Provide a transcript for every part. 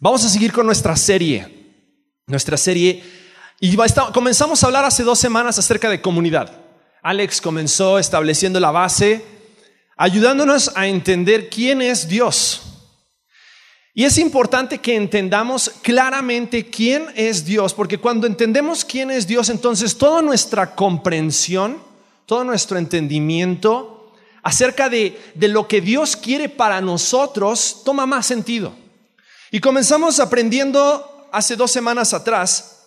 Vamos a seguir con nuestra serie. Nuestra serie. Y comenzamos a hablar hace dos semanas acerca de comunidad. Alex comenzó estableciendo la base, ayudándonos a entender quién es Dios. Y es importante que entendamos claramente quién es Dios, porque cuando entendemos quién es Dios, entonces toda nuestra comprensión, todo nuestro entendimiento acerca de, de lo que Dios quiere para nosotros toma más sentido. Y comenzamos aprendiendo hace dos semanas atrás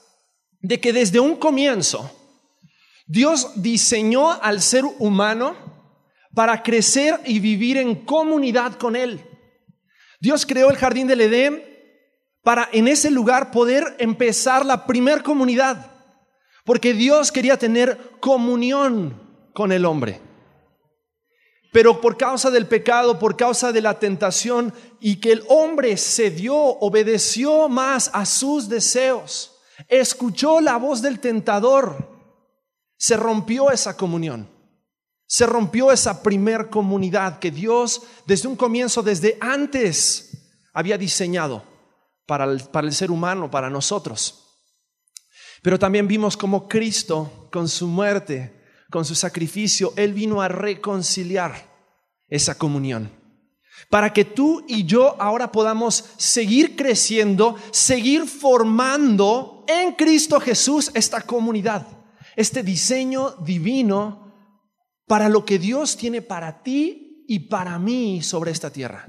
de que desde un comienzo Dios diseñó al ser humano para crecer y vivir en comunidad con Él. Dios creó el jardín del Edén para en ese lugar poder empezar la primer comunidad, porque Dios quería tener comunión con el hombre. Pero por causa del pecado, por causa de la tentación y que el hombre cedió, obedeció más a sus deseos, escuchó la voz del tentador, se rompió esa comunión. Se rompió esa primer comunidad que Dios desde un comienzo, desde antes, había diseñado para el, para el ser humano, para nosotros. Pero también vimos como Cristo, con su muerte, con su sacrificio, Él vino a reconciliar esa comunión. Para que tú y yo ahora podamos seguir creciendo, seguir formando en Cristo Jesús esta comunidad, este diseño divino para lo que Dios tiene para ti y para mí sobre esta tierra.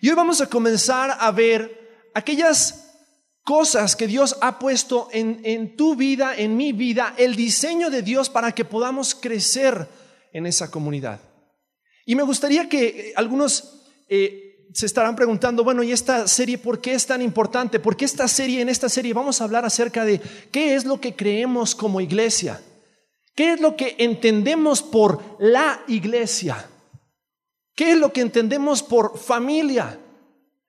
Y hoy vamos a comenzar a ver aquellas cosas que Dios ha puesto en, en tu vida, en mi vida, el diseño de Dios para que podamos crecer en esa comunidad. Y me gustaría que eh, algunos eh, se estarán preguntando, bueno, ¿y esta serie por qué es tan importante? ¿Por qué esta serie, en esta serie vamos a hablar acerca de qué es lo que creemos como iglesia? ¿Qué es lo que entendemos por la iglesia? ¿Qué es lo que entendemos por familia?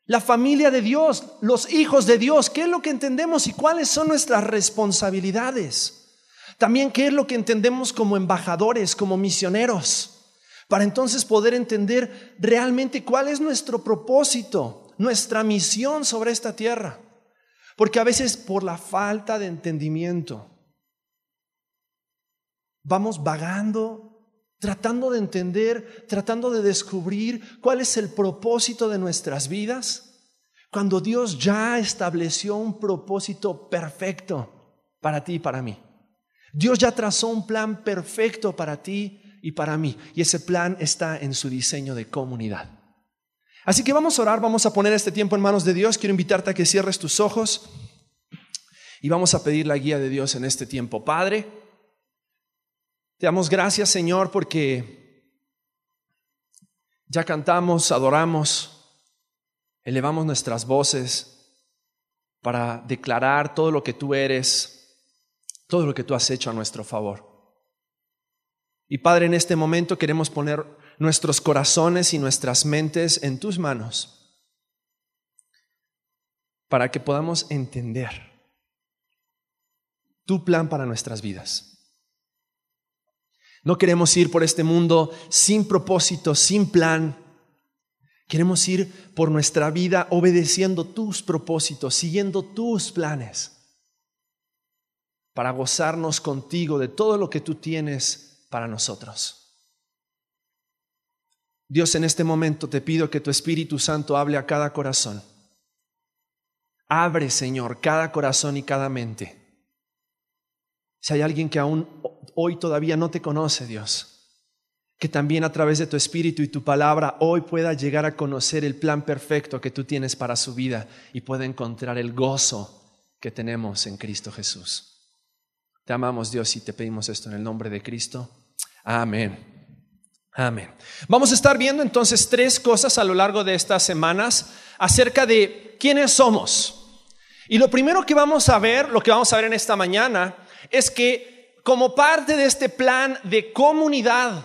La familia de Dios, los hijos de Dios, ¿qué es lo que entendemos y cuáles son nuestras responsabilidades? También qué es lo que entendemos como embajadores, como misioneros para entonces poder entender realmente cuál es nuestro propósito, nuestra misión sobre esta tierra. Porque a veces por la falta de entendimiento vamos vagando, tratando de entender, tratando de descubrir cuál es el propósito de nuestras vidas, cuando Dios ya estableció un propósito perfecto para ti y para mí. Dios ya trazó un plan perfecto para ti y para mí. Y ese plan está en su diseño de comunidad. Así que vamos a orar, vamos a poner este tiempo en manos de Dios. Quiero invitarte a que cierres tus ojos y vamos a pedir la guía de Dios en este tiempo. Padre, te damos gracias Señor porque ya cantamos, adoramos, elevamos nuestras voces para declarar todo lo que tú eres, todo lo que tú has hecho a nuestro favor. Y Padre, en este momento queremos poner nuestros corazones y nuestras mentes en tus manos para que podamos entender tu plan para nuestras vidas. No queremos ir por este mundo sin propósito, sin plan. Queremos ir por nuestra vida obedeciendo tus propósitos, siguiendo tus planes, para gozarnos contigo de todo lo que tú tienes para nosotros. Dios, en este momento te pido que tu Espíritu Santo hable a cada corazón. Abre, Señor, cada corazón y cada mente. Si hay alguien que aún hoy todavía no te conoce, Dios, que también a través de tu Espíritu y tu palabra hoy pueda llegar a conocer el plan perfecto que tú tienes para su vida y pueda encontrar el gozo que tenemos en Cristo Jesús. Te amamos, Dios, y te pedimos esto en el nombre de Cristo. Amén. Amén. Vamos a estar viendo entonces tres cosas a lo largo de estas semanas acerca de quiénes somos. Y lo primero que vamos a ver, lo que vamos a ver en esta mañana, es que como parte de este plan de comunidad,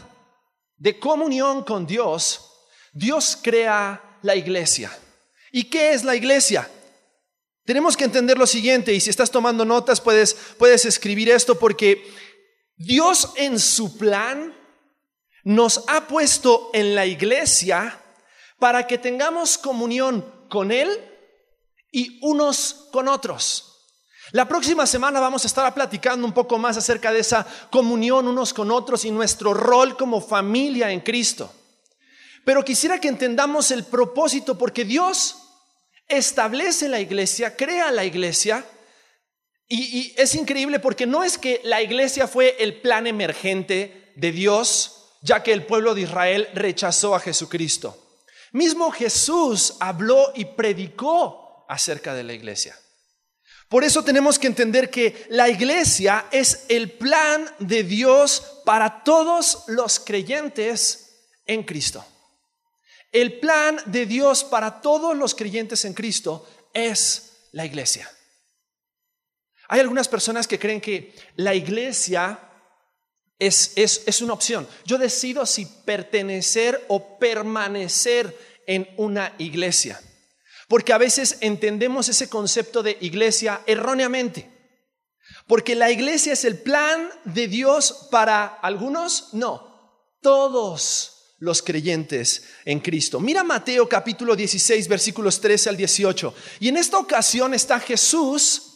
de comunión con Dios, Dios crea la iglesia. ¿Y qué es la iglesia? Tenemos que entender lo siguiente, y si estás tomando notas puedes, puedes escribir esto porque Dios en su plan nos ha puesto en la iglesia para que tengamos comunión con Él y unos con otros. La próxima semana vamos a estar platicando un poco más acerca de esa comunión unos con otros y nuestro rol como familia en Cristo. Pero quisiera que entendamos el propósito porque Dios establece la iglesia, crea la iglesia y, es increíble porque no es que la iglesia fue el plan emergente de Dios, ya que el pueblo de Israel rechazó a Jesucristo. Mismo Jesús habló y predicó acerca de la iglesia. Por eso tenemos que entender que la iglesia es el plan de Dios para todos los creyentes en Cristo. El plan de Dios para todos los creyentes en Cristo es la iglesia. Hay algunas personas que creen que la iglesia es, es, una opción. Yo decido si pertenecer o permanecer en una iglesia. Porque a veces entendemos ese concepto de iglesia erróneamente. Porque la iglesia es el plan de Dios para algunos, no, todos los creyentes en Cristo. Mira Mateo capítulo 16 versículos 13 al 18. Y en esta ocasión está Jesús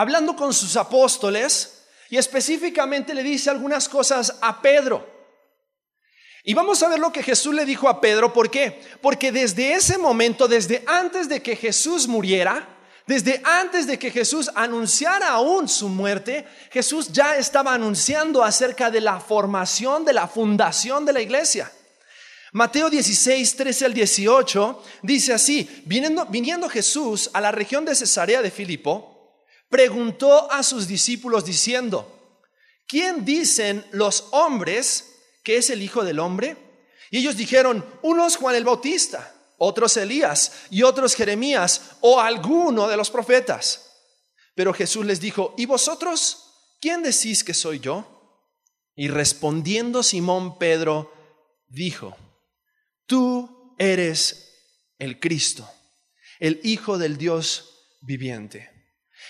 hablando con sus apóstoles y específicamente le dice algunas cosas a Pedro. Y vamos a ver lo que Jesús le dijo a Pedro. ¿Por qué? Porque desde ese momento, desde antes de que Jesús muriera, desde antes de que Jesús anunciara aún su muerte, Jesús ya estaba anunciando acerca de la formación, de la fundación de la iglesia. Mateo 16, 13 al 18 dice así, viniendo, viniendo Jesús a la región de Cesarea de Filipo, preguntó a sus discípulos diciendo, ¿quién dicen los hombres que es el Hijo del Hombre? Y ellos dijeron, unos Juan el Bautista, otros Elías y otros Jeremías o alguno de los profetas. Pero Jesús les dijo, ¿y vosotros quién decís que soy yo? Y respondiendo Simón Pedro, dijo, tú eres el Cristo, el Hijo del Dios viviente.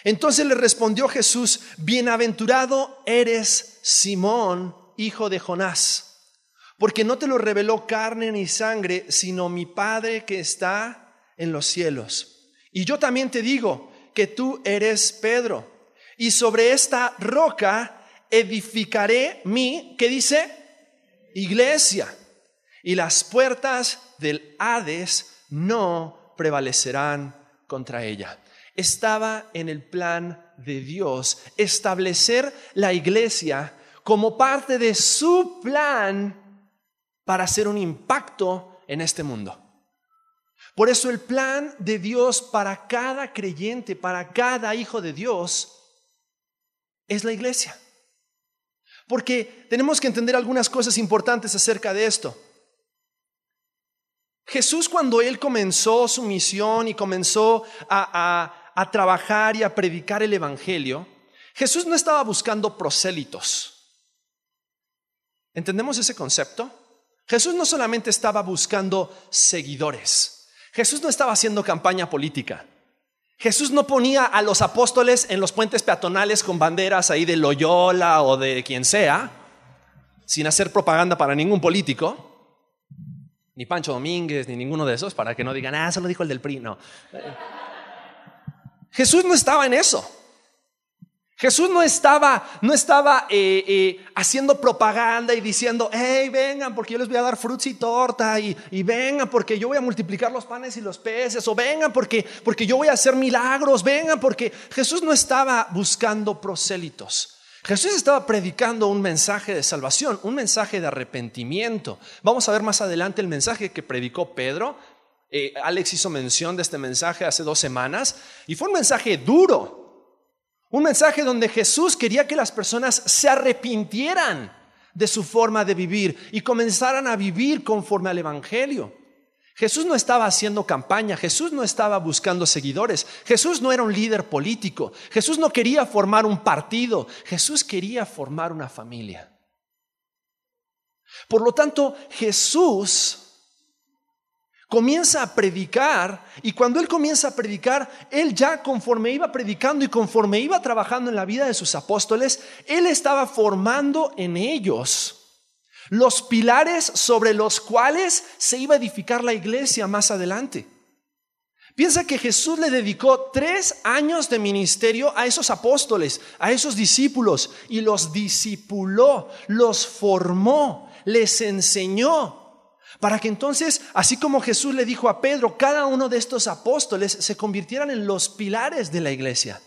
Entonces le respondió Jesús, bienaventurado eres Simón, hijo de Jonás, porque no te lo reveló carne ni sangre, sino mi Padre que está en los cielos. Y yo también te digo que tú eres Pedro, y sobre esta roca edificaré mi, ¿qué dice? Iglesia, y las puertas del Hades no prevalecerán contra ella estaba en el plan de Dios, establecer la iglesia como parte de su plan para hacer un impacto en este mundo. Por eso el plan de Dios para cada creyente, para cada hijo de Dios, es la iglesia. Porque tenemos que entender algunas cosas importantes acerca de esto. Jesús cuando él comenzó su misión y comenzó a, a trabajar y a predicar el Evangelio, Jesús no estaba buscando prosélitos. ¿Entendemos ese concepto? Jesús no solamente estaba buscando seguidores. Jesús no estaba haciendo campaña política. Jesús no ponía a los apóstoles en los puentes peatonales con banderas ahí de Loyola o de quien sea, sin hacer propaganda para ningún político, ni Pancho Domínguez, ni ninguno de esos, para que no digan, ah, eso lo dijo el del PRI. No. Jesús no estaba en eso. Jesús no estaba, no estaba eh, eh, haciendo propaganda y diciendo, hey, vengan porque yo les voy a dar frutos y torta y, y, vengan porque yo voy a multiplicar los panes y los peces o vengan porque, porque yo voy a hacer milagros, vengan porque Jesús no estaba buscando prosélitos. Jesús estaba predicando un mensaje de salvación, un mensaje de arrepentimiento. Vamos a ver más adelante el mensaje que predicó Pedro eh, Alex hizo mención de este mensaje hace dos semanas y fue un mensaje duro. Un mensaje donde Jesús quería que las personas se arrepintieran de su forma de vivir y comenzaran a vivir conforme al Evangelio. Jesús no estaba haciendo campaña, Jesús no estaba buscando seguidores, Jesús no era un líder político, Jesús no quería formar un partido, Jesús quería formar una familia. Por lo tanto, Jesús comienza a predicar y cuando él comienza a predicar, él ya conforme iba predicando y conforme iba trabajando en la vida de sus apóstoles, él estaba formando en ellos los pilares sobre los cuales se iba a edificar la iglesia más adelante. Piensa que Jesús le dedicó tres años de ministerio a esos apóstoles, a esos discípulos, y los discipuló, los formó, les enseñó, para que entonces, así como Jesús le dijo a Pedro, cada uno de estos apóstoles se convirtieran en los pilares de la iglesia.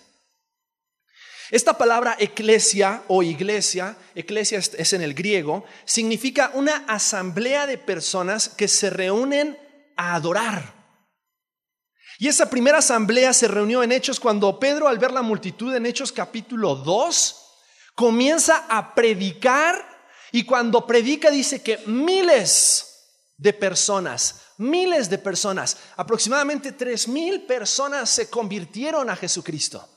Esta palabra eclesia o iglesia, eclesia es en el griego, significa una asamblea de personas que se reúnen a adorar. Y esa primera asamblea se reunió en Hechos cuando Pedro, al ver la multitud en Hechos capítulo 2, comienza a predicar y cuando predica dice que miles de personas, miles de personas, aproximadamente tres mil personas se convirtieron a Jesucristo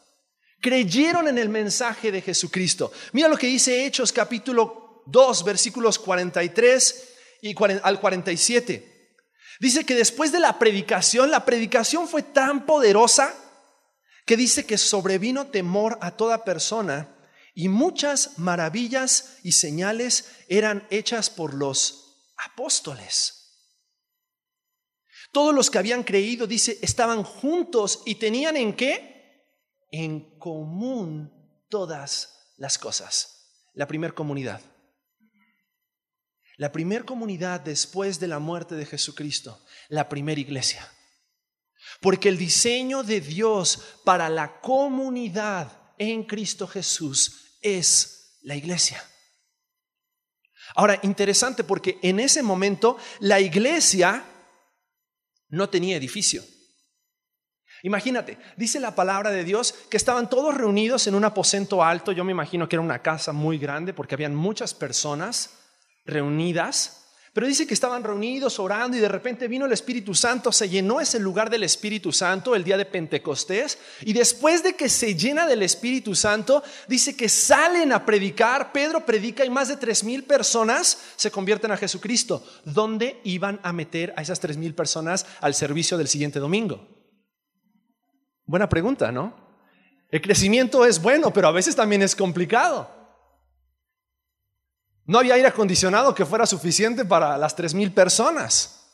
creyeron en el mensaje de Jesucristo. Mira lo que dice Hechos capítulo 2, versículos 43 y al 47. Dice que después de la predicación, la predicación fue tan poderosa que dice que sobrevino temor a toda persona y muchas maravillas y señales eran hechas por los apóstoles. Todos los que habían creído, dice, estaban juntos y tenían en qué? en común todas las cosas. La primera comunidad. La primera comunidad después de la muerte de Jesucristo. La primera iglesia. Porque el diseño de Dios para la comunidad en Cristo Jesús es la iglesia. Ahora, interesante porque en ese momento la iglesia no tenía edificio. Imagínate, dice la palabra de Dios que estaban todos reunidos en un aposento alto. Yo me imagino que era una casa muy grande porque habían muchas personas reunidas. Pero dice que estaban reunidos orando y de repente vino el Espíritu Santo, se llenó ese lugar del Espíritu Santo el día de Pentecostés y después de que se llena del Espíritu Santo, dice que salen a predicar, Pedro predica y más de tres mil personas se convierten a Jesucristo. ¿Dónde iban a meter a esas tres mil personas al servicio del siguiente domingo? Buena pregunta, ¿no? El crecimiento es bueno, pero a veces también es complicado. No había aire acondicionado que fuera suficiente para las tres mil personas.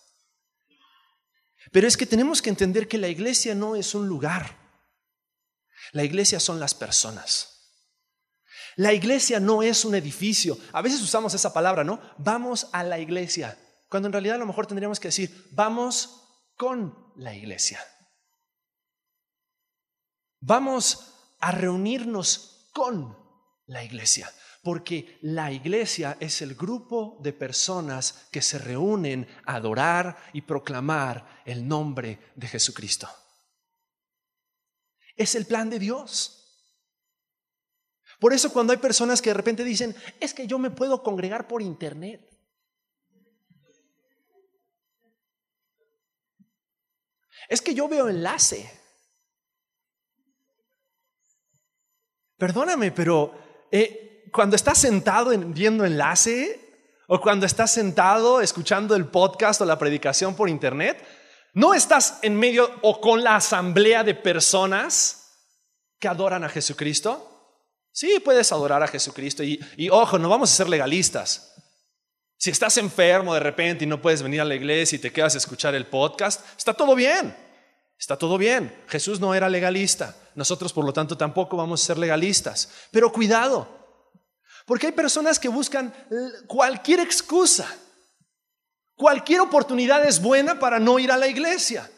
Pero es que tenemos que entender que la iglesia no es un lugar. La iglesia son las personas. La iglesia no es un edificio. A veces usamos esa palabra, ¿no? Vamos a la iglesia. Cuando en realidad a lo mejor tendríamos que decir, vamos con la iglesia. Vamos a reunirnos con la iglesia, porque la iglesia es el grupo de personas que se reúnen a adorar y proclamar el nombre de Jesucristo. Es el plan de Dios. Por eso cuando hay personas que de repente dicen, es que yo me puedo congregar por internet. Es que yo veo enlace. Perdóname, pero eh, cuando estás sentado viendo enlace o cuando estás sentado escuchando el podcast o la predicación por internet, no estás en medio o con la asamblea de personas que adoran a Jesucristo. Sí, puedes adorar a Jesucristo y, y ojo, no vamos a ser legalistas. Si estás enfermo de repente y no puedes venir a la iglesia y te quedas a escuchar el podcast, está todo bien. Está todo bien. Jesús no era legalista. Nosotros, por lo tanto, tampoco vamos a ser legalistas. Pero cuidado, porque hay personas que buscan cualquier excusa. Cualquier oportunidad es buena para no ir a la iglesia.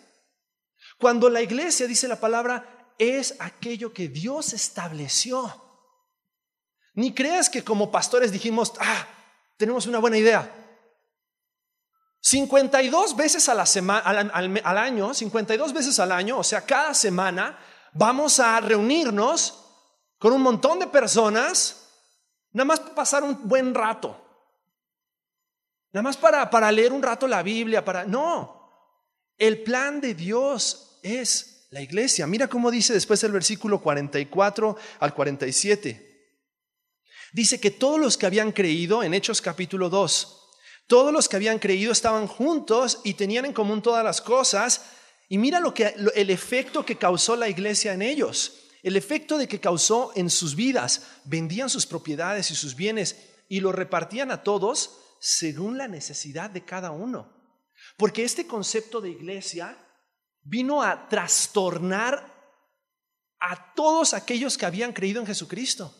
Cuando la iglesia, dice la palabra, es aquello que Dios estableció. Ni creas que como pastores dijimos, ah, tenemos una buena idea. 52 veces a la semana, al, año, 52 veces al año, o sea, cada semana vamos a reunirnos con un montón de personas, nada más pasar un buen rato. Nada más para, para leer un rato la Biblia, para... No, el plan de Dios es la iglesia. Mira cómo dice después el versículo 44 al 47. Dice que todos los que habían creído en Hechos capítulo 2, todos los que habían creído estaban juntos y tenían en común todas las cosas. Y mira lo que el efecto que causó la iglesia en ellos. El efecto de que causó en sus vidas. Vendían sus propiedades y sus bienes y lo repartían a todos según la necesidad de cada uno. Porque este concepto de iglesia vino a trastornar a todos aquellos que habían creído en Jesucristo.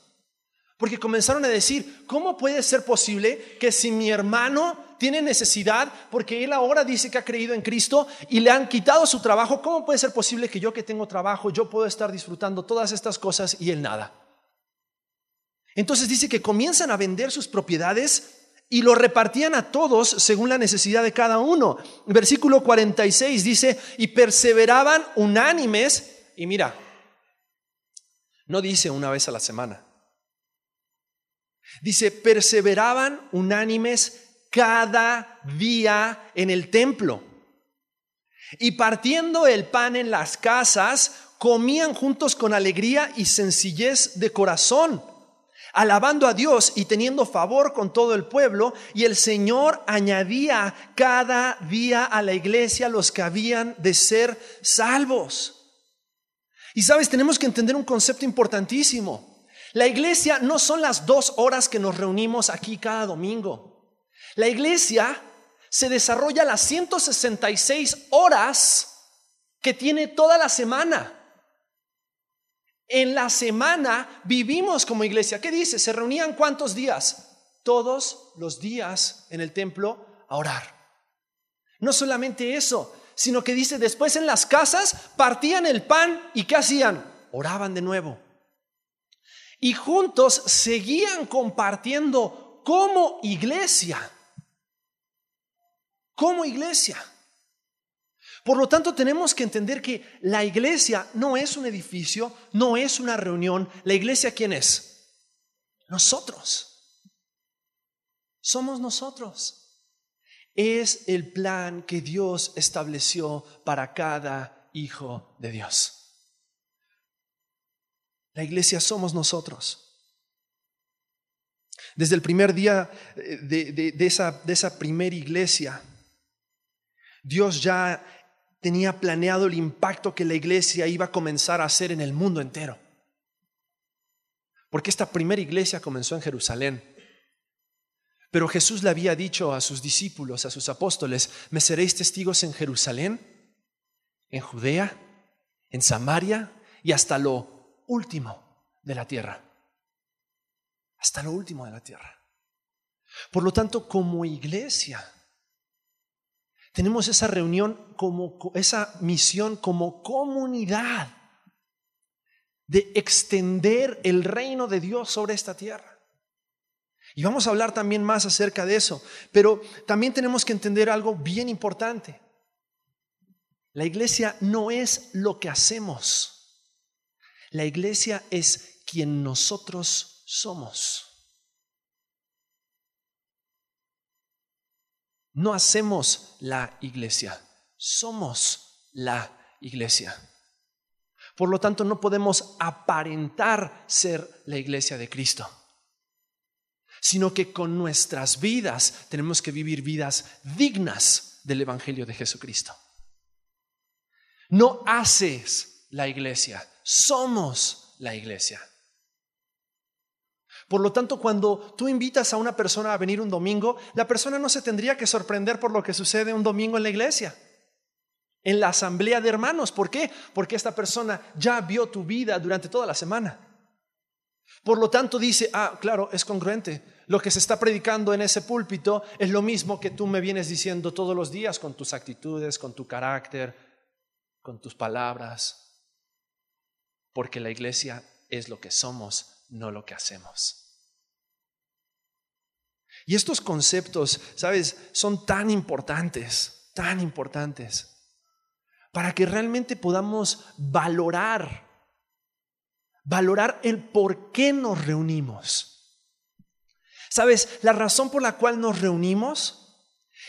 Porque comenzaron a decir, ¿cómo puede ser posible que si mi hermano tiene necesidad, porque él ahora dice que ha creído en Cristo y le han quitado su trabajo, ¿cómo puede ser posible que yo que tengo trabajo, yo puedo estar disfrutando todas estas cosas y él nada? Entonces dice que comienzan a vender sus propiedades y lo repartían a todos según la necesidad de cada uno. Versículo 46 dice, y perseveraban unánimes, y mira, no dice una vez a la semana, dice, perseveraban unánimes cada día en el templo. Y partiendo el pan en las casas, comían juntos con alegría y sencillez de corazón alabando a Dios y teniendo favor con todo el pueblo, y el Señor añadía cada día a la iglesia los que habían de ser salvos. Y sabes, tenemos que entender un concepto importantísimo. La iglesia no son las dos horas que nos reunimos aquí cada domingo. La iglesia se desarrolla las 166 horas que tiene toda la semana. En la semana vivimos como iglesia. ¿Qué dice? ¿Se reunían cuántos días? Todos los días en el templo a orar. No solamente eso, sino que dice, después en las casas partían el pan y ¿qué hacían? Oraban de nuevo. Y juntos seguían compartiendo como iglesia. Como iglesia. Por lo tanto, tenemos que entender que la iglesia no es un edificio, no es una reunión. La iglesia, ¿quién es? Nosotros. Somos nosotros. Es el plan que Dios estableció para cada hijo de Dios. La iglesia somos nosotros. Desde el primer día eh, de, de esa primera iglesia, Dios ya tenía planeado el impacto que la iglesia iba a comenzar a hacer en el mundo entero. Porque esta primera iglesia comenzó en Jerusalén. Pero Jesús le había dicho a sus discípulos, a sus apóstoles, me seréis testigos en Jerusalén, en Judea, en Samaria y hasta lo último de la tierra. Hasta lo último de la tierra. Por lo tanto, como iglesia, tenemos esa reunión como esa misión como comunidad de extender el reino de Dios sobre esta tierra. Y vamos a hablar también más acerca de eso, pero también tenemos que entender algo bien importante. La iglesia no es lo que hacemos. La iglesia es quien nosotros somos. No hacemos la iglesia, somos la iglesia. Por lo tanto, no podemos aparentar ser la iglesia de Cristo, sino que con nuestras vidas tenemos que vivir vidas dignas del Evangelio de Jesucristo. No haces la iglesia, somos la iglesia. Por lo tanto, cuando tú invitas a una persona a venir un domingo, la persona no se tendría que sorprender por lo que sucede un domingo en la iglesia, en la asamblea de hermanos. ¿Por qué? Porque esta persona ya vio tu vida durante toda la semana. Por lo tanto, dice, ah, claro, es congruente. Lo que se está predicando en ese púlpito es lo mismo que tú me vienes diciendo todos los días con tus actitudes, con tu carácter, con tus palabras. Porque la iglesia es lo que somos, no lo que hacemos. Y estos conceptos, ¿sabes? Son tan importantes, tan importantes, para que realmente podamos valorar, valorar el por qué nos reunimos. ¿Sabes? La razón por la cual nos reunimos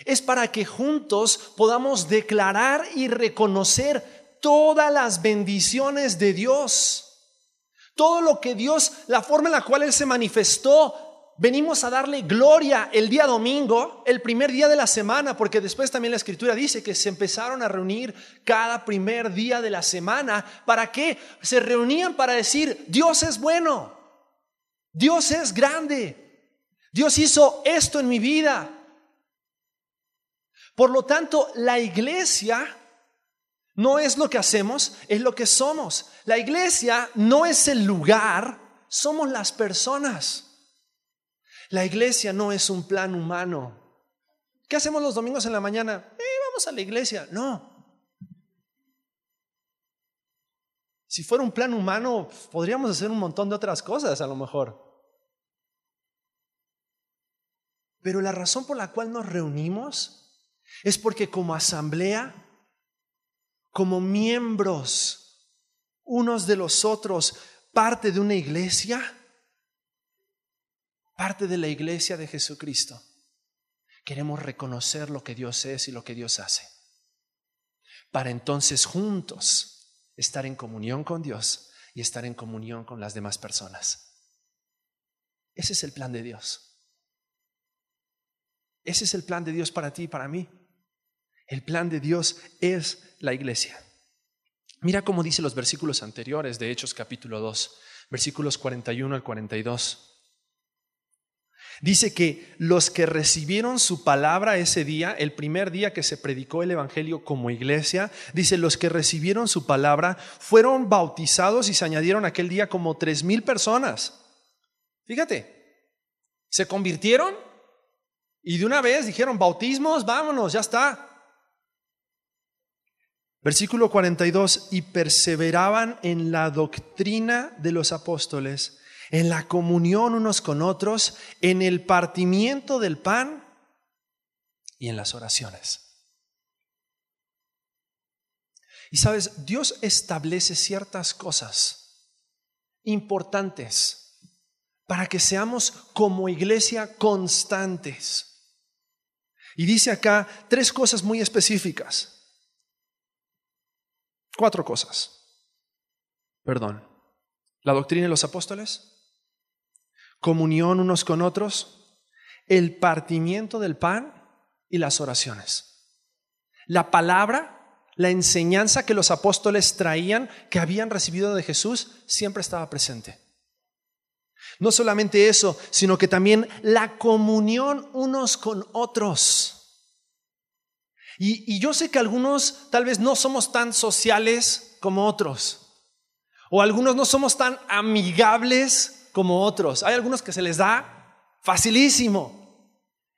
es para que juntos podamos declarar y reconocer todas las bendiciones de Dios. Todo lo que Dios, la forma en la cual Él se manifestó venimos a darle gloria el día domingo, el primer día de la semana, porque después también la escritura dice que se empezaron a reunir cada primer día de la semana. ¿Para qué? Se reunían para decir, Dios es bueno, Dios es grande, Dios hizo esto en mi vida. Por lo tanto, la iglesia No es lo que hacemos, es lo que somos. La iglesia no es el lugar, somos las personas. La iglesia no es un plan humano. ¿Qué hacemos los domingos en la mañana? Eh, vamos a la iglesia. No. Si fuera un plan humano, podríamos hacer un montón de otras cosas a lo mejor. Pero la razón por la cual nos reunimos es porque como asamblea, como miembros unos de los otros, parte de una iglesia, parte de la iglesia de Jesucristo, queremos reconocer lo que Dios es y lo que Dios hace. Para entonces juntos estar en comunión con Dios y estar en comunión con las demás personas. Ese es el plan de Dios. Ese es el plan de Dios para ti y para mí. El plan de Dios es la iglesia. Mira cómo dice los versículos anteriores de Hechos capítulo 2, versículos 41 al 42. Dice que los que recibieron su palabra ese día, el primer día que se predicó el Evangelio como iglesia, dice, los que recibieron su palabra fueron bautizados y se añadieron aquel día como tres mil personas. Fíjate, se convirtieron y de una vez dijeron, bautismos, vámonos, ya está. Versículo 42, y perseveraban en la doctrina de los apóstoles, en la comunión unos con otros, en el partimiento del pan y en las oraciones. Y sabes, Dios establece ciertas cosas importantes para que seamos como iglesia constantes. Y dice acá tres cosas muy específicas. Cuatro cosas. Perdón. La doctrina de los apóstoles, comunión unos con otros, el partimiento del pan y las oraciones. La palabra, la enseñanza que los apóstoles traían, que habían recibido de Jesús, siempre estaba presente. No solamente eso, sino que también la comunión unos con otros. Y, yo sé que algunos tal vez no somos tan sociales como otros. O algunos no somos tan amigables como otros. Hay algunos que se les da facilísimo.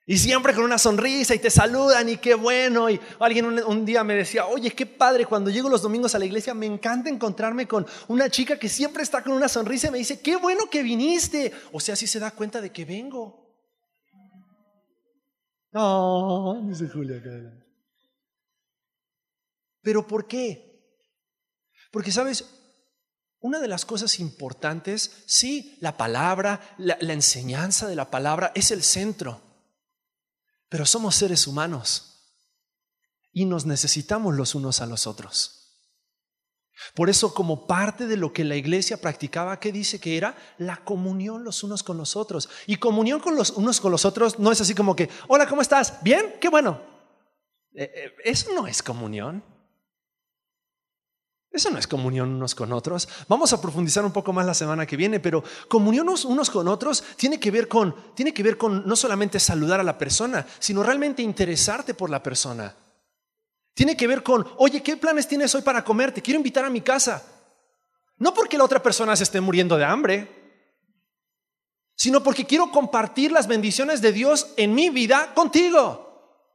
Y siempre con una sonrisa y te saludan y qué bueno. Y alguien un, día me decía, oye, qué padre, cuando llego los domingos a la iglesia me encanta encontrarme con una chica que siempre está con una sonrisa y me dice, qué bueno que viniste. O sea, si se da cuenta de que vengo. No, dice Julia. Pero ¿por qué? Porque, ¿sabes? Una de las cosas importantes, sí, la palabra, la, enseñanza de la palabra es el centro. Pero somos seres humanos y nos necesitamos los unos a los otros. Por eso, como parte de lo que la iglesia practicaba, ¿qué dice que era? La comunión los unos con los otros. Y comunión con los unos con los otros no es así como que, hola, ¿cómo estás? ¿Bien? Qué bueno. Eh, eh, eso no es comunión. Eso no es comunión unos con otros. Vamos a profundizar un poco más la semana que viene, pero comunión unos con otros tiene que ver con, tiene que ver con no solamente saludar a la persona, sino realmente interesarte por la persona. Tiene que ver con, oye, ¿qué planes tienes hoy para comer? Te quiero invitar a mi casa. No porque la otra persona se esté muriendo de hambre, sino porque quiero compartir las bendiciones de Dios en mi vida contigo.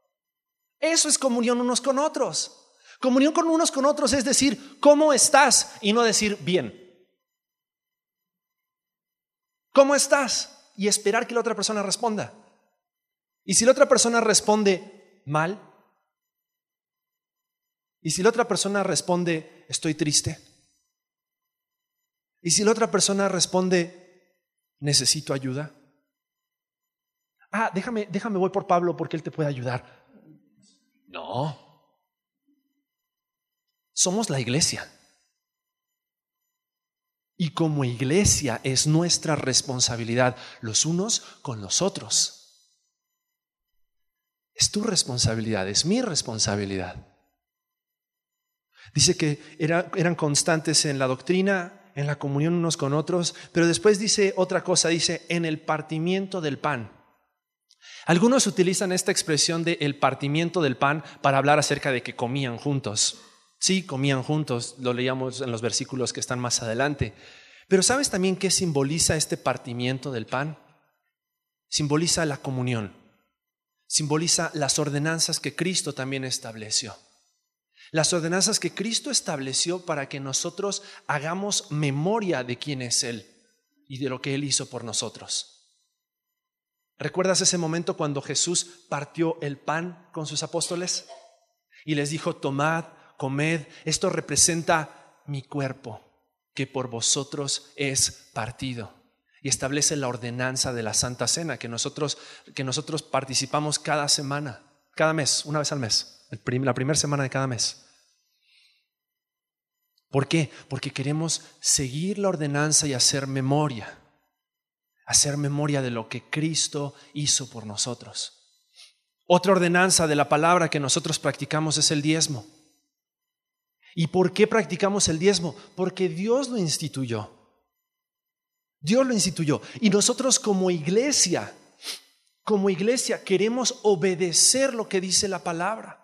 Eso es comunión unos con otros. Comunión con unos con otros es decir, ¿cómo estás? Y no decir bien. ¿Cómo estás? Y esperar que la otra persona responda. Y si la otra persona responde mal, y si la otra persona responde estoy triste, y si la otra persona responde necesito ayuda, ah, déjame, déjame voy por Pablo porque él te puede ayudar. No, somos la iglesia. Y como iglesia es nuestra responsabilidad los unos con los otros. Es tu responsabilidad, es mi responsabilidad. Dice que eran constantes en la doctrina, en la comunión unos con otros, pero después dice otra cosa, dice en el partimiento del pan. Algunos utilizan esta expresión de el partimiento del pan para hablar acerca de que comían juntos. Sí, comían juntos, lo leíamos en los versículos que están más adelante. Pero ¿sabes también qué simboliza este partimiento del pan? Simboliza la comunión, simboliza las ordenanzas que Cristo también estableció. Las ordenanzas que Cristo estableció para que nosotros hagamos memoria de quién es Él y de lo que Él hizo por nosotros. ¿Recuerdas ese momento cuando Jesús partió el pan con sus apóstoles? Y les dijo, tomad, comed, esto representa mi cuerpo, que por vosotros es partido. Y establece la ordenanza de la Santa Cena que nosotros, que nosotros participamos cada semana, cada mes, una vez al mes, la primera semana de cada mes. ¿Por qué? Porque queremos seguir la ordenanza y hacer memoria, hacer memoria de lo que Cristo hizo por nosotros. Otra ordenanza de la palabra que nosotros practicamos es el diezmo. ¿Y por qué practicamos el diezmo? Porque Dios lo instituyó. Dios lo instituyó. Y nosotros como iglesia, como iglesia queremos obedecer lo que dice la palabra.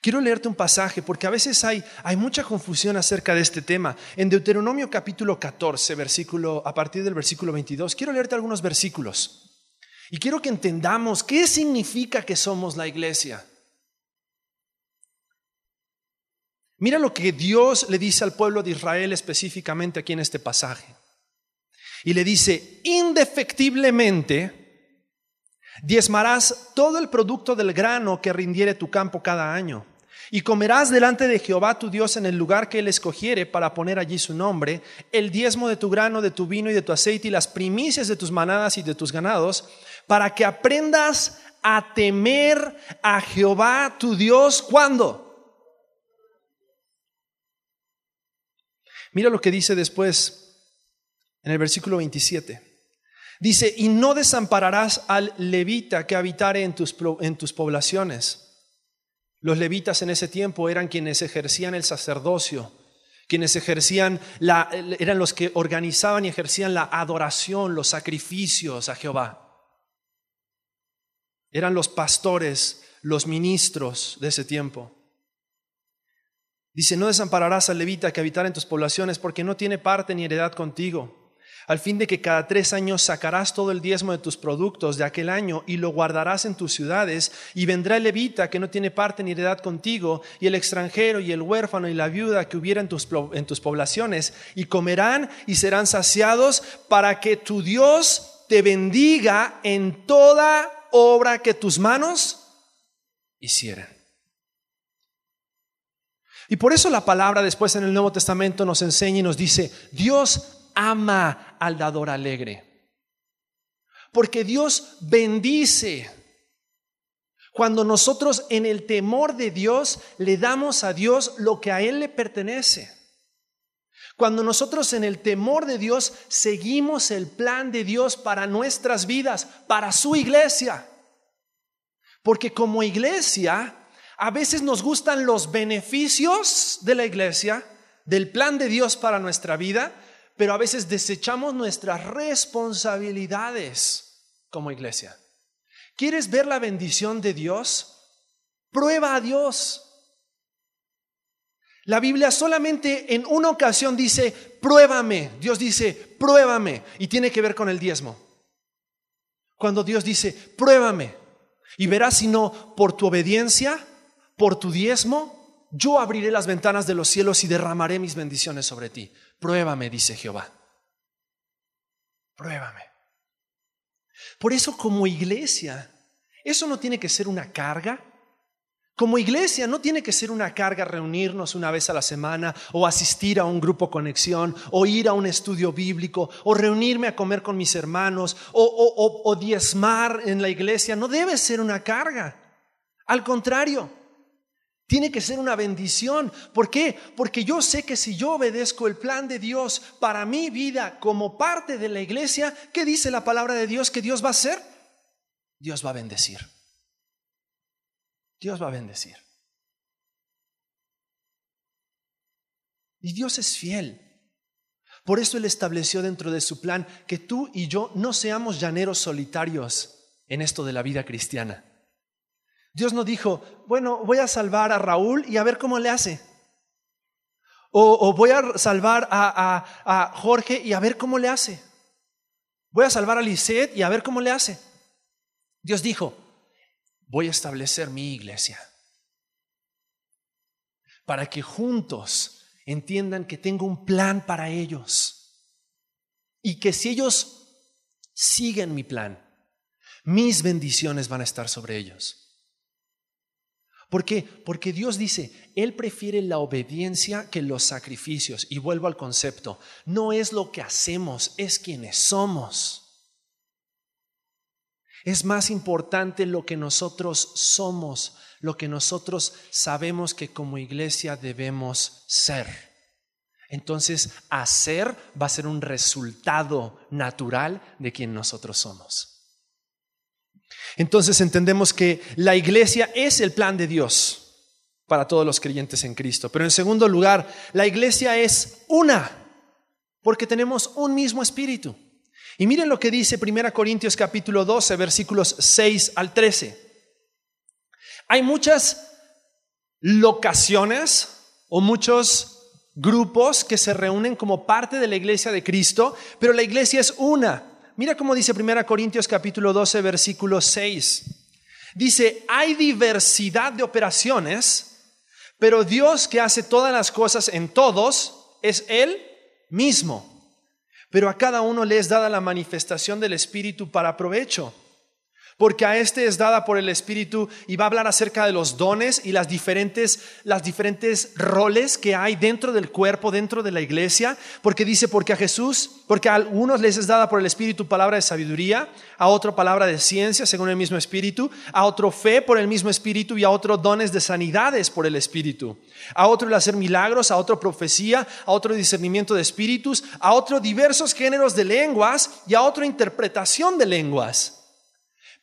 Quiero leerte un pasaje porque a veces hay, hay mucha confusión acerca de este tema. En Deuteronomio capítulo 14, versículo, a partir del versículo 22, quiero leerte algunos versículos. Y quiero que entendamos qué significa que somos la iglesia. Mira lo que Dios le dice al pueblo de Israel específicamente aquí en este pasaje. Y le dice, indefectiblemente diezmarás todo el producto del grano que rindiere tu campo cada año. Y comerás delante de Jehová tu Dios en el lugar que él escogiere para poner allí su nombre, el diezmo de tu grano, de tu vino y de tu aceite y las primicias de tus manadas y de tus ganados, para que aprendas a temer a Jehová tu Dios. ¿Cuándo? Mira lo que dice después en el versículo 27. Dice, y no desampararás al levita que habitare en tus, en tus poblaciones. Los levitas en ese tiempo eran quienes ejercían el sacerdocio, quienes ejercían la, eran los que organizaban y ejercían la adoración, los sacrificios a Jehová. Eran los pastores, los ministros de ese tiempo. Dice, no desampararás al levita que habitar en tus poblaciones porque no tiene parte ni heredad contigo, al fin de que cada tres años sacarás todo el diezmo de tus productos de aquel año y lo guardarás en tus ciudades, y vendrá el levita que no tiene parte ni heredad contigo, y el extranjero y el huérfano y la viuda que hubiera en tus, en tus poblaciones, y comerán y serán saciados para que tu Dios te bendiga en toda obra que tus manos hicieran. Y por eso la palabra después en el Nuevo Testamento nos enseña y nos dice, Dios ama al dador alegre. Porque Dios bendice. Cuando nosotros en el temor de Dios le damos a Dios lo que a Él le pertenece. Cuando nosotros en el temor de Dios seguimos el plan de Dios para nuestras vidas, para su iglesia. Porque como iglesia, a veces nos gustan los beneficios de la iglesia, del plan de Dios para nuestra vida, pero a veces desechamos nuestras responsabilidades como iglesia. ¿Quieres ver la bendición de Dios? Prueba a Dios. La Biblia solamente en una ocasión dice, pruébame. Dios dice, pruébame. Y tiene que ver con el diezmo. Cuando Dios dice, pruébame. Y verás si no, por tu obediencia, por tu diezmo, yo abriré las ventanas de los cielos y derramaré mis bendiciones sobre ti. Pruébame, dice Jehová. Pruébame. Por eso como iglesia, eso no tiene que ser una carga. Como iglesia no tiene que ser una carga reunirnos una vez a la semana o asistir a un grupo conexión o ir a un estudio bíblico o reunirme a comer con mis hermanos o, diezmar en la iglesia. No debe ser una carga. Al contrario, tiene que ser una bendición. ¿Por qué? Porque yo sé que si yo obedezco el plan de Dios para mi vida como parte de la iglesia, ¿qué dice la palabra de Dios que Dios va a hacer? Dios va a bendecir. Dios va a bendecir. Y Dios es fiel. Por eso Él estableció dentro de su plan que tú y yo no seamos llaneros solitarios en esto de la vida cristiana. Dios no dijo, bueno, voy a salvar a Raúl y a ver cómo le hace. O, voy a salvar a, a, Jorge y a ver cómo le hace. Voy a salvar a Lisette y a ver cómo le hace. Dios dijo, voy a establecer mi iglesia para que juntos entiendan que tengo un plan para ellos y que si ellos siguen mi plan, mis bendiciones van a estar sobre ellos. ¿Por qué? Porque Dios dice, Él prefiere la obediencia que los sacrificios. Y vuelvo al concepto, no es lo que hacemos, es quienes somos. Es más importante lo que nosotros somos, lo que nosotros sabemos que como iglesia debemos ser. Entonces, hacer va a ser un resultado natural de quien nosotros somos. Entonces entendemos que la iglesia es el plan de Dios para todos los creyentes en Cristo. Pero en segundo lugar, la iglesia es una, porque tenemos un mismo espíritu. Y miren lo que dice 1 Corintios capítulo 12, versículos 6 al 13. Hay muchas locaciones o muchos grupos que se reúnen como parte de la iglesia de Cristo, pero la iglesia es una. Mira cómo dice 1 Corintios capítulo 12, versículo 6. Dice, hay diversidad de operaciones, pero Dios que hace todas las cosas en todos es Él mismo. Pero a cada uno le es dada la manifestación del Espíritu para provecho porque a este es dada por el Espíritu y va a hablar acerca de los dones y las diferentes, las diferentes roles que hay dentro del cuerpo, dentro de la iglesia, porque dice, porque a Jesús, porque a algunos les es dada por el Espíritu palabra de sabiduría, a otro palabra de ciencia según el mismo Espíritu, a otro fe por el mismo Espíritu y a otro dones de sanidades por el Espíritu, a otro el hacer milagros, a otro profecía, a otro discernimiento de espíritus, a otro diversos géneros de lenguas y a otro interpretación de lenguas.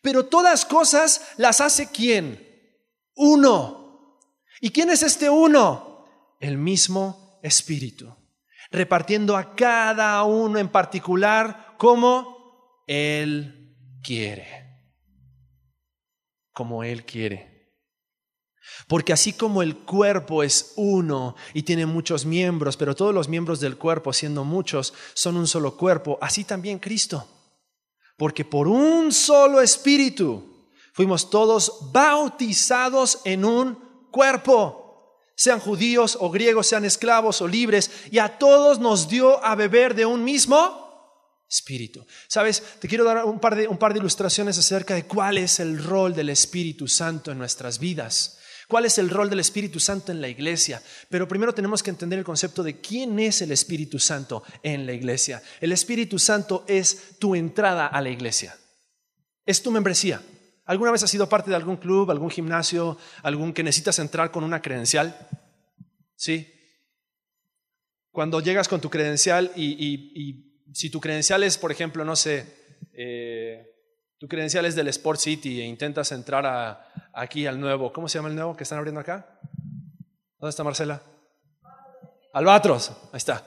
Pero todas cosas las hace quién? Uno. ¿Y quién es este uno? El mismo Espíritu, repartiendo a cada uno en particular como Él quiere. Como Él quiere. Porque así como el cuerpo es uno y tiene muchos miembros, pero todos los miembros del cuerpo, siendo muchos, son un solo cuerpo, así también Cristo. Porque por un solo espíritu fuimos todos bautizados en un cuerpo, sean judíos o griegos, sean esclavos o libres, y a todos nos dio a beber de un mismo espíritu. Sabes, te quiero dar un par de, un par de ilustraciones acerca de cuál es el rol del Espíritu Santo en nuestras vidas. ¿Cuál es el rol del Espíritu Santo en la iglesia? Pero primero tenemos que entender el concepto de quién es el Espíritu Santo en la iglesia. El Espíritu Santo es tu entrada a la iglesia. Es tu membresía. ¿Alguna vez has sido parte de algún club, algún gimnasio, algún que necesitas entrar con una credencial? ¿Sí? Cuando llegas con tu credencial y, si tu credencial es, por ejemplo, no sé, eh, tu credencial es del Sport City e intentas entrar a, aquí al nuevo. ¿Cómo se llama el nuevo que están abriendo acá? ¿Dónde está Marcela? Albatros. Ahí está.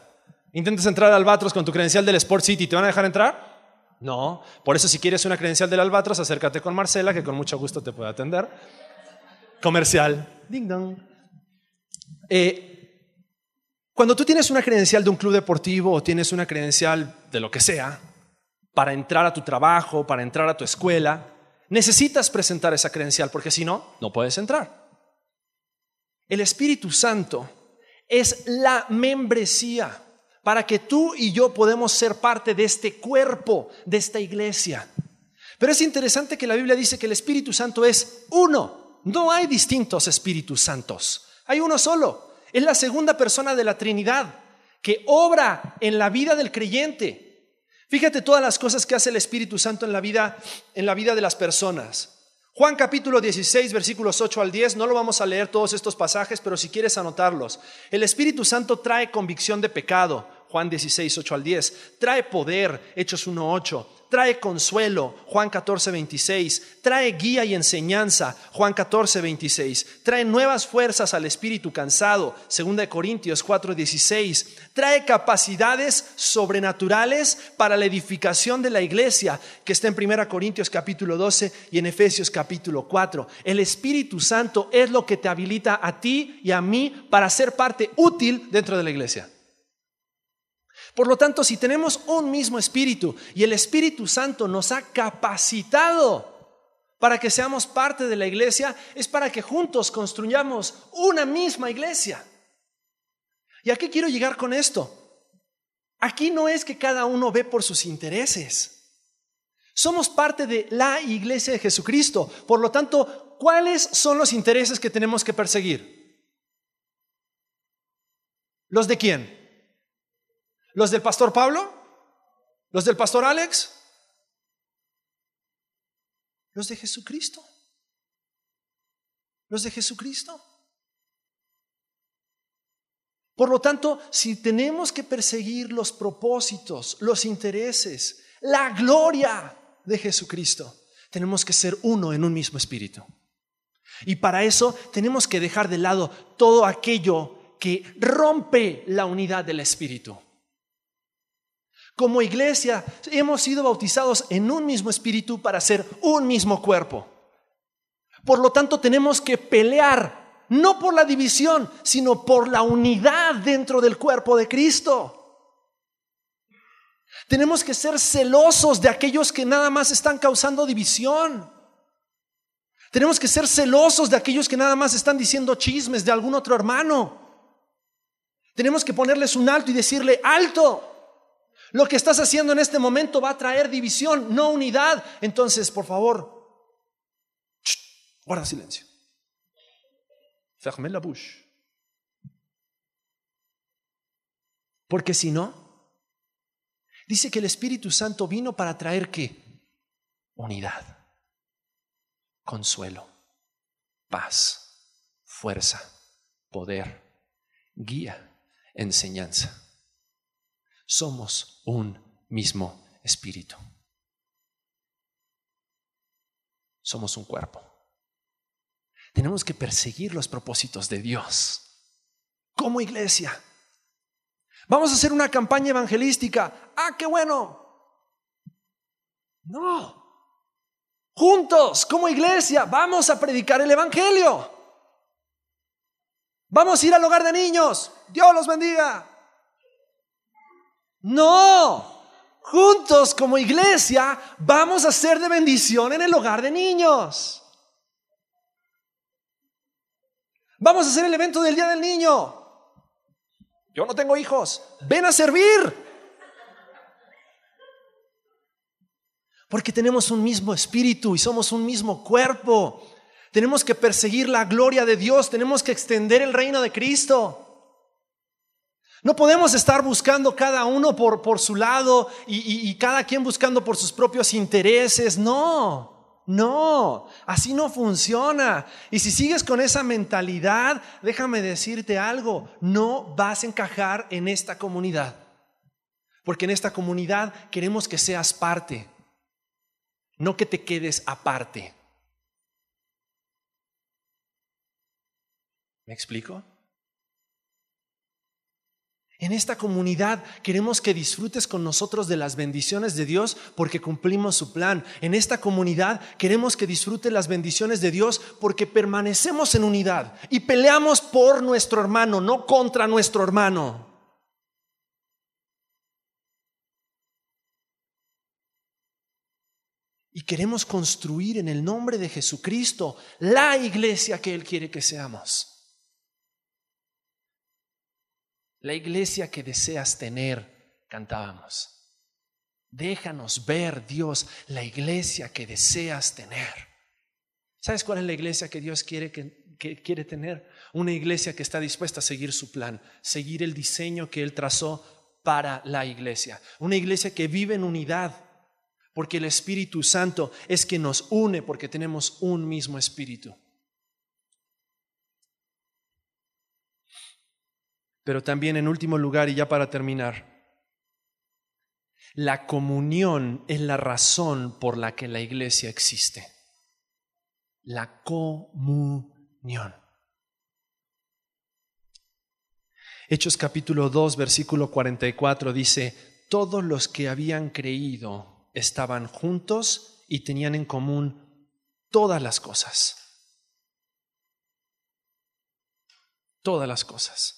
Intentas entrar al Albatros con tu credencial del Sport City. ¿Te van a dejar entrar? No. Por eso si quieres una credencial del Albatros, acércate con Marcela, que con mucho gusto te puede atender. Comercial. Ding dong. Eh, cuando tú tienes una credencial de un club deportivo o tienes una credencial de lo que sea, para entrar a tu trabajo, para entrar a tu escuela, necesitas presentar esa credencial porque si no, no puedes entrar. El Espíritu Santo es la membresía para que tú y yo podemos ser parte de este cuerpo, de esta iglesia. Pero es interesante que la Biblia dice que el Espíritu Santo es uno. No hay distintos Espíritus Santos. Hay uno solo. Es la segunda persona de la Trinidad que obra en la vida del creyente Fíjate todas las cosas que hace el Espíritu Santo en la vida, en la vida de las personas. Juan capítulo 16, versículos 8 al 10, no lo vamos a leer todos estos pasajes, pero si quieres anotarlos. El Espíritu Santo trae convicción de pecado, Juan 16, 8 al 10, trae poder, Hechos 1, 8, trae consuelo, Juan 14, 26, trae guía y enseñanza, Juan 14, 26, trae nuevas fuerzas al espíritu cansado, 2 Corintios 4, 16, trae capacidades sobrenaturales para la edificación de la iglesia, que está en 1 Corintios capítulo 12 y en Efesios capítulo 4. El Espíritu Santo es lo que te habilita a ti y a mí para ser parte útil dentro de la iglesia. Por lo tanto, si tenemos un mismo espíritu y el Espíritu Santo nos ha capacitado para que seamos parte de la iglesia, es para que juntos construyamos una misma iglesia. ¿Y a qué quiero llegar con esto? Aquí no es que cada uno ve por sus intereses. Somos parte de la iglesia de Jesucristo. Por lo tanto, ¿cuáles son los intereses que tenemos que perseguir? ¿Los de quién? ¿Los del pastor Pablo? ¿Los del pastor Alex? Los de Jesucristo. Los de Jesucristo. Por lo tanto, si tenemos que perseguir los propósitos, los intereses, la gloria de Jesucristo, tenemos que ser uno en un mismo espíritu. Y para eso tenemos que dejar de lado todo aquello que rompe la unidad del espíritu. Como iglesia hemos sido bautizados en un mismo espíritu para ser un mismo cuerpo. Por lo tanto, tenemos que pelear no por la división, sino por la unidad dentro del cuerpo de Cristo. Tenemos que ser celosos de aquellos que nada más están causando división. Tenemos que ser celosos de aquellos que nada más están diciendo chismes de algún otro hermano. Tenemos que ponerles un alto y decirle, alto, lo que estás haciendo en este momento va a traer división, no unidad. Entonces, por favor, guarda silencio. Ferme la bouche. Porque si no, dice que el Espíritu Santo vino para traer qué? Unidad, consuelo, paz, fuerza, poder, guía, enseñanza somos un mismo espíritu. Somos un cuerpo. Tenemos que perseguir los propósitos de Dios como iglesia. Vamos a hacer una campaña evangelística. Ah, qué bueno. No. Juntos, como iglesia, vamos a predicar el Evangelio. Vamos a ir al hogar de niños. Dios los bendiga. No, juntos como iglesia vamos a ser de bendición en el hogar de niños. Vamos a hacer el evento del Día del Niño. Yo no tengo hijos. Ven a servir. Porque tenemos un mismo espíritu y somos un mismo cuerpo. Tenemos que perseguir la gloria de Dios. Tenemos que extender el reino de Cristo. No podemos estar buscando cada uno por, por su lado y, y cada quien buscando por sus propios intereses. No, no, así no funciona. Y si sigues con esa mentalidad, déjame decirte algo, no vas a encajar en esta comunidad. Porque en esta comunidad queremos que seas parte, no que te quedes aparte. ¿Me explico? En esta comunidad queremos que disfrutes con nosotros de las bendiciones de Dios porque cumplimos su plan. En esta comunidad queremos que disfrutes las bendiciones de Dios porque permanecemos en unidad y peleamos por nuestro hermano, no contra nuestro hermano. Y queremos construir en el nombre de Jesucristo la iglesia que Él quiere que seamos. La iglesia que deseas tener, cantábamos. Déjanos ver, Dios, la iglesia que deseas tener. ¿Sabes cuál es la iglesia que Dios quiere, que, quiere tener? Una iglesia que está dispuesta a seguir su plan, seguir el diseño que Él trazó para la iglesia. Una iglesia que vive en unidad, porque el Espíritu Santo es que nos une, porque tenemos un mismo espíritu. Pero también en último lugar, y ya para terminar, La comunión es la razón por la que la iglesia existe. La comunión. Hechos capítulo 2, versículo 44 dice, todos los que habían creído estaban juntos y tenían en común todas las cosas. Todas las cosas.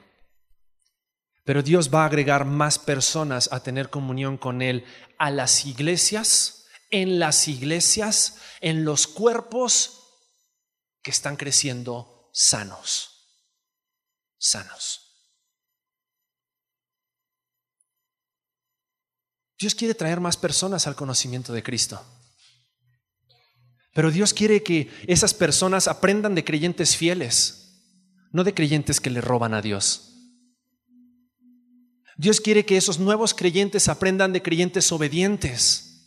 Pero Dios va a agregar más personas a tener comunión con Él a las iglesias, en las iglesias, en los cuerpos que están creciendo sanos. Sanos. Dios quiere traer más personas al conocimiento de Cristo. Pero Dios quiere que esas personas aprendan de creyentes fieles, no de creyentes que le roban a Dios. Dios quiere que esos nuevos creyentes aprendan de creyentes obedientes,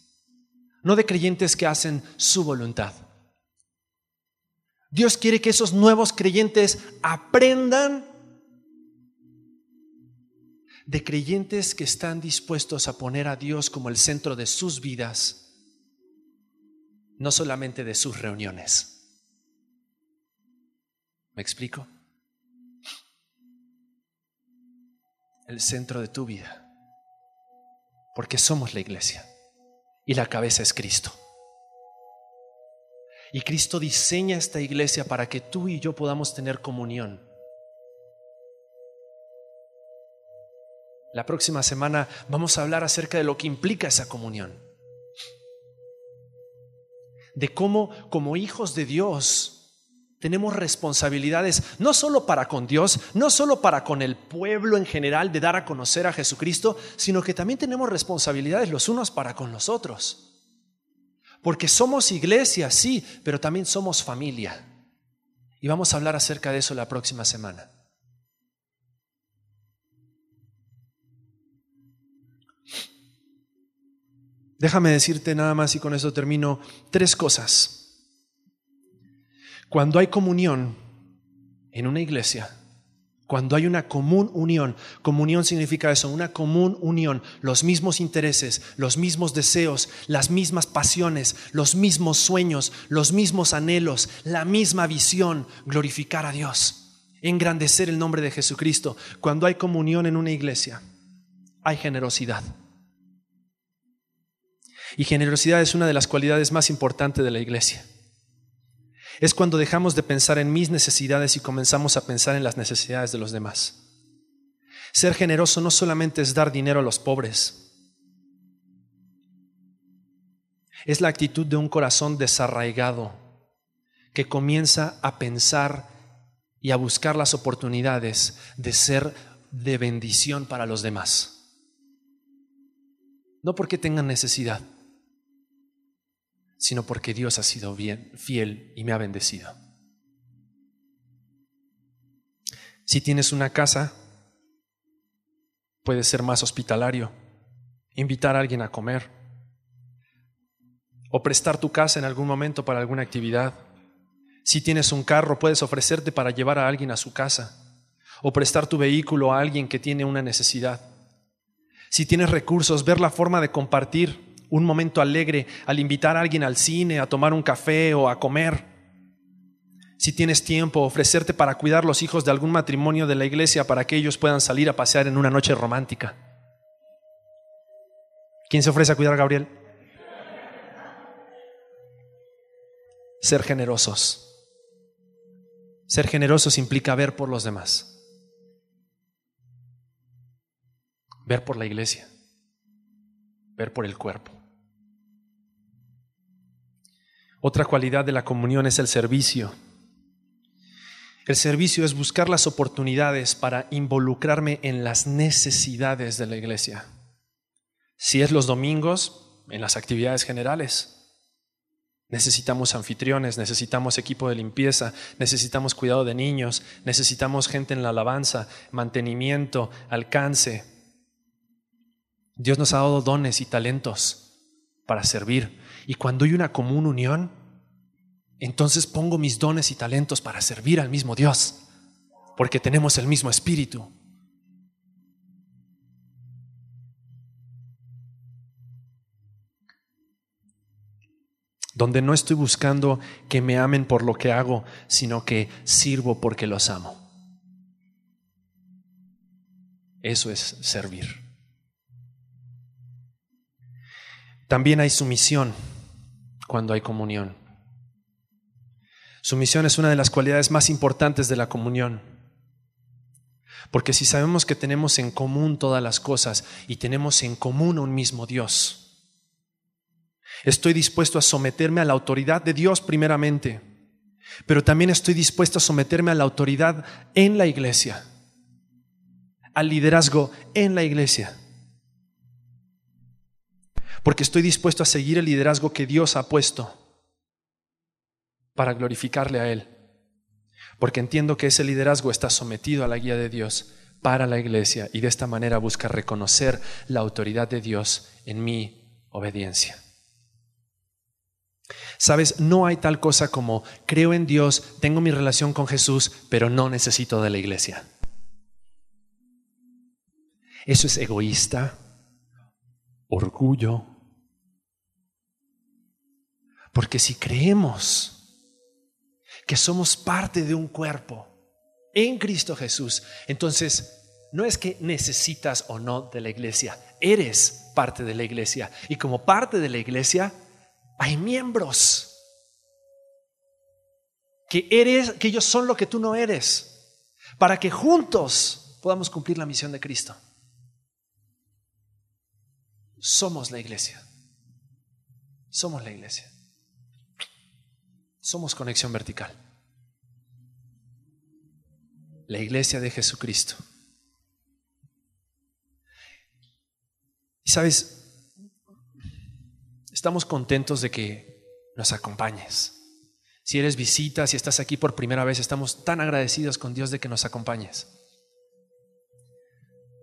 no de creyentes que hacen su voluntad. Dios quiere que esos nuevos creyentes aprendan de creyentes que están dispuestos a poner a Dios como el centro de sus vidas, no solamente de sus reuniones. ¿Me explico? El centro de tu vida. Porque somos la iglesia y la cabeza es Cristo. Y Cristo diseña esta iglesia para que tú y yo podamos tener comunión. La próxima semana vamos a hablar acerca de lo que implica esa comunión. De cómo como hijos de Dios tenemos responsabilidades no solo para con Dios, no solo para con el pueblo en general de dar a conocer a Jesucristo, sino que también tenemos responsabilidades los unos para con los otros. Porque somos iglesia, sí, pero también somos familia. Y vamos a hablar acerca de eso la próxima semana. Déjame decirte nada más y con eso termino tres cosas cuando hay comunión en una iglesia, cuando hay una común unión, comunión significa eso, una común unión, los mismos intereses, los mismos deseos, las mismas pasiones, los mismos sueños, los mismos anhelos, la misma visión, glorificar a Dios, engrandecer el nombre de Jesucristo. Cuando hay comunión en una iglesia, hay generosidad. Y generosidad es una de las cualidades más importantes de la iglesia es cuando dejamos de pensar en mis necesidades y comenzamos a pensar en las necesidades de los demás. Ser generoso no solamente es dar dinero a los pobres, es la actitud de un corazón desarraigado que comienza a pensar y a buscar las oportunidades de ser de bendición para los demás. No porque tengan necesidad, sino porque Dios ha sido bien, fiel y me ha bendecido. Si tienes una casa, puedes ser más hospitalario, invitar a alguien a comer o prestar tu casa en algún momento para alguna actividad. Si tienes un carro, puedes ofrecerte para llevar a alguien a su casa o prestar tu vehículo a alguien que tiene una necesidad. Si tienes recursos, ver la forma de compartir un momento alegre al invitar a alguien al cine, a tomar un café o a comer. Si tienes tiempo, ofrecerte para cuidar los hijos de algún matrimonio de la iglesia para que ellos puedan salir a pasear en una noche romántica. ¿Quién se ofrece a cuidar a Gabriel? Ser generosos. Ser generosos implica ver por los demás. Ver por la iglesia. Ver por el cuerpo. Otra cualidad de la comunión es el servicio. El servicio es buscar las oportunidades para involucrarme en las necesidades de la iglesia. Si es los domingos, en las actividades generales. Necesitamos anfitriones, necesitamos equipo de limpieza, necesitamos cuidado de niños, necesitamos gente en la alabanza, mantenimiento, alcance. Dios nos ha dado dones y talentos para servir. Y cuando hay una común unión, entonces pongo mis dones y talentos para servir al mismo Dios, porque tenemos el mismo espíritu. donde no estoy buscando que me amen por lo que hago, sino que sirvo porque los amo. Eso es servir. También hay sumisión cuando hay comunión. Sumisión es una de las cualidades más importantes de la comunión. Porque si sabemos que tenemos en común todas las cosas y tenemos en común un mismo Dios, Estoy dispuesto a someterme a la autoridad de Dios primeramente, pero también estoy dispuesto a someterme a la autoridad en la iglesia, al liderazgo en la iglesia. Porque estoy dispuesto a seguir el liderazgo que Dios ha puesto para glorificarle a Él. Porque entiendo que ese liderazgo está sometido a la guía de Dios para la iglesia y de esta manera busca reconocer la autoridad de Dios en mi obediencia. Sabes, no hay tal cosa como creo en Dios, tengo mi relación con Jesús, pero no necesito de la iglesia. Eso es egoísta, orgullo. Porque si creemos que somos parte de un cuerpo en Cristo Jesús, entonces no es que necesitas o no de la iglesia, eres parte de la iglesia. Y como parte de la iglesia, hay miembros que eres, que ellos son lo que tú no eres, para que juntos podamos cumplir la misión de Cristo. Somos la iglesia. Somos la iglesia. Somos conexión vertical. La iglesia de Jesucristo. Y sabes, Estamos contentos de que nos acompañes. Si eres visita, si estás aquí por primera vez, estamos tan agradecidos con Dios de que nos acompañes.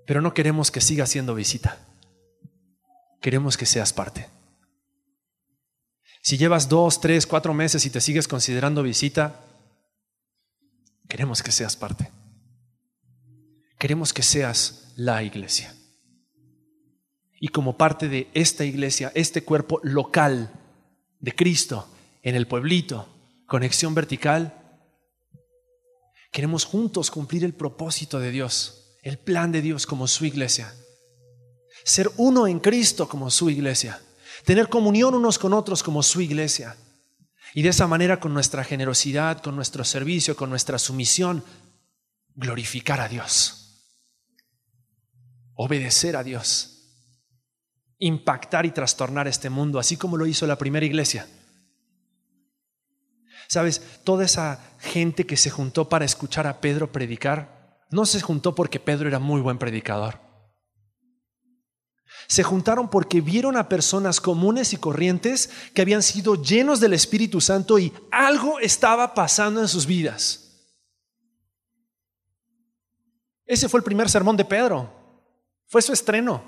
Pero no queremos que sigas siendo visita. Queremos que seas parte. Si llevas dos, tres, cuatro meses y te sigues considerando visita, queremos que seas parte. Queremos que seas la iglesia y como parte de esta iglesia, este cuerpo local de Cristo en el pueblito, conexión vertical, queremos juntos cumplir el propósito de Dios, el plan de Dios como su iglesia. Ser uno en Cristo como su iglesia. Tener comunión unos con otros como su iglesia. Y de esa manera, con nuestra generosidad, con nuestro servicio, con nuestra sumisión, glorificar a Dios. Obedecer a Dios impactar y trastornar este mundo, así como lo hizo la primera iglesia. Sabes, toda esa gente que se juntó para escuchar a Pedro predicar, no se juntó porque Pedro era muy buen predicador. Se juntaron porque vieron a personas comunes y corrientes que habían sido llenos del Espíritu Santo y algo estaba pasando en sus vidas. Ese fue el primer sermón de Pedro. Fue su estreno.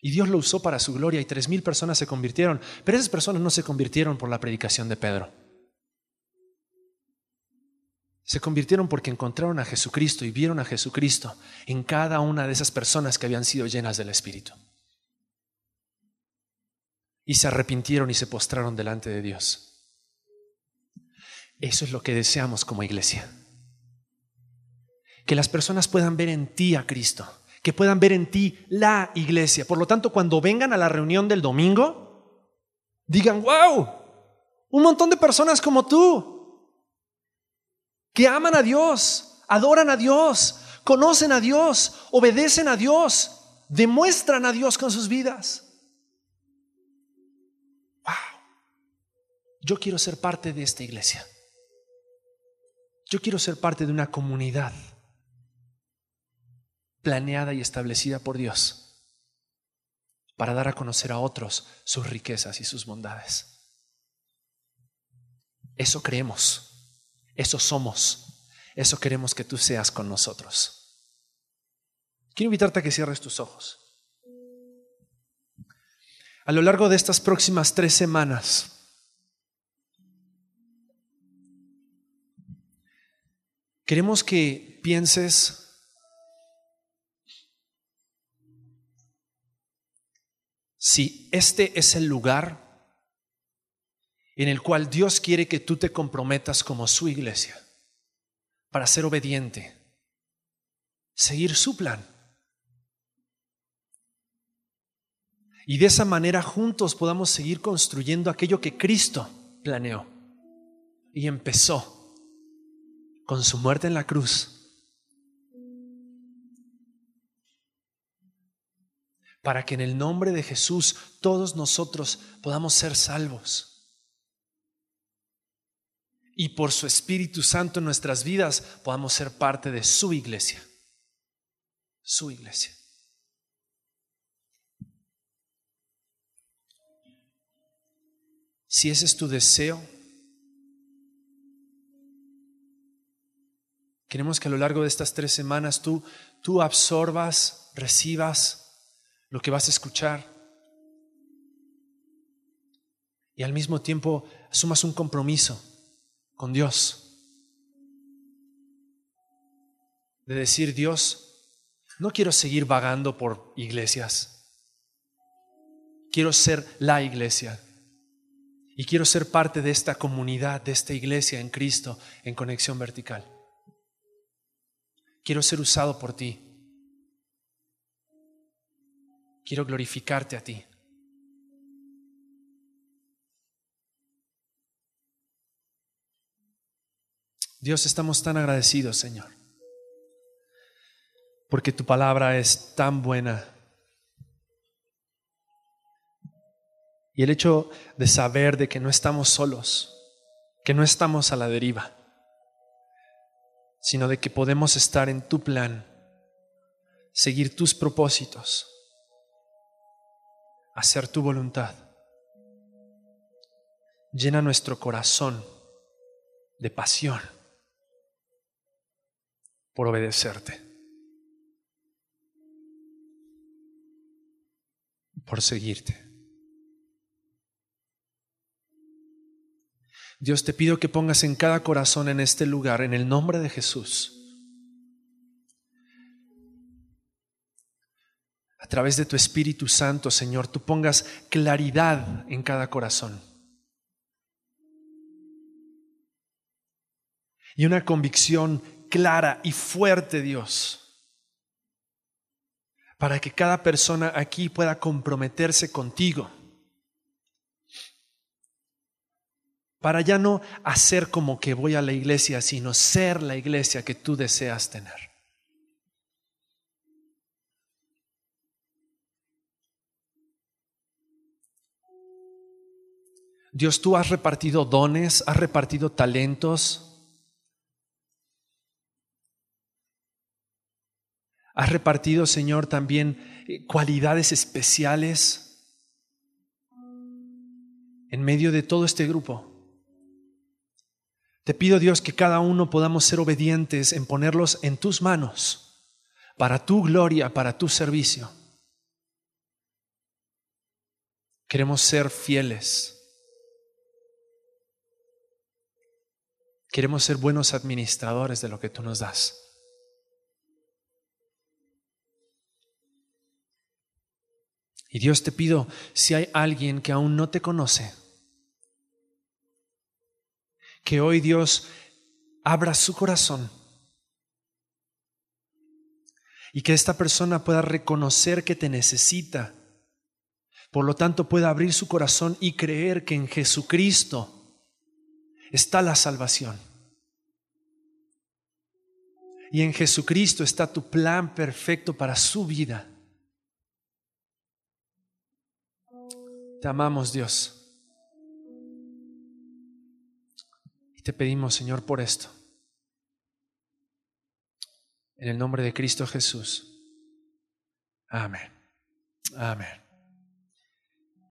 Y Dios lo usó para su gloria y tres mil personas se convirtieron. Pero esas personas no se convirtieron por la predicación de Pedro. Se convirtieron porque encontraron a Jesucristo y vieron a Jesucristo en cada una de esas personas que habían sido llenas del Espíritu. Y se arrepintieron y se postraron delante de Dios. Eso es lo que deseamos como iglesia. Que las personas puedan ver en ti a Cristo que puedan ver en ti la iglesia. Por lo tanto, cuando vengan a la reunión del domingo, digan, wow, un montón de personas como tú, que aman a Dios, adoran a Dios, conocen a Dios, obedecen a Dios, demuestran a Dios con sus vidas. Wow, yo quiero ser parte de esta iglesia. Yo quiero ser parte de una comunidad planeada y establecida por Dios para dar a conocer a otros sus riquezas y sus bondades. Eso creemos, eso somos, eso queremos que tú seas con nosotros. Quiero invitarte a que cierres tus ojos. A lo largo de estas próximas tres semanas, queremos que pienses si este es el lugar en el cual Dios quiere que tú te comprometas como su iglesia para ser obediente, seguir su plan. Y de esa manera juntos podamos seguir construyendo aquello que Cristo planeó y empezó con su muerte en la cruz. Para que en el nombre de Jesús todos nosotros podamos ser salvos y por su Espíritu Santo en nuestras vidas podamos ser parte de su iglesia. Su iglesia. Si ese es tu deseo, queremos que a lo largo de estas tres semanas tú, tú absorbas, recibas lo que vas a escuchar y al mismo tiempo asumas un compromiso con Dios. De decir, Dios, no quiero seguir vagando por iglesias. Quiero ser la iglesia. Y quiero ser parte de esta comunidad, de esta iglesia en Cristo, en conexión vertical. Quiero ser usado por ti. Quiero glorificarte a ti. Dios, estamos tan agradecidos, Señor, porque tu palabra es tan buena. Y el hecho de saber de que no estamos solos, que no estamos a la deriva, sino de que podemos estar en tu plan, seguir tus propósitos, hacer tu voluntad. Llena nuestro corazón de pasión por obedecerte, por seguirte. Dios te pido que pongas en cada corazón en este lugar, en el nombre de Jesús, a través de tu Espíritu Santo, Señor, tú pongas claridad en cada corazón. Y una convicción clara y fuerte, Dios, para que cada persona aquí pueda comprometerse contigo. Para ya no hacer como que voy a la iglesia, sino ser la iglesia que tú deseas tener. Dios, tú has repartido dones, has repartido talentos, Has repartido, Señor, también cualidades especiales en medio de todo este grupo. Te pido, Dios, que cada uno podamos ser obedientes en ponerlos en tus manos, para tu gloria, para tu servicio. Queremos ser fieles. Queremos ser buenos administradores de lo que tú nos das. Y Dios te pido, si hay alguien que aún no te conoce, que hoy Dios abra su corazón y que esta persona pueda reconocer que te necesita. Por lo tanto, pueda abrir su corazón y creer que en Jesucristo está la salvación. Y en Jesucristo está tu plan perfecto para su vida. Te amamos, Dios. Y te pedimos, Señor, por esto. En el nombre de Cristo Jesús. Amén. Amén.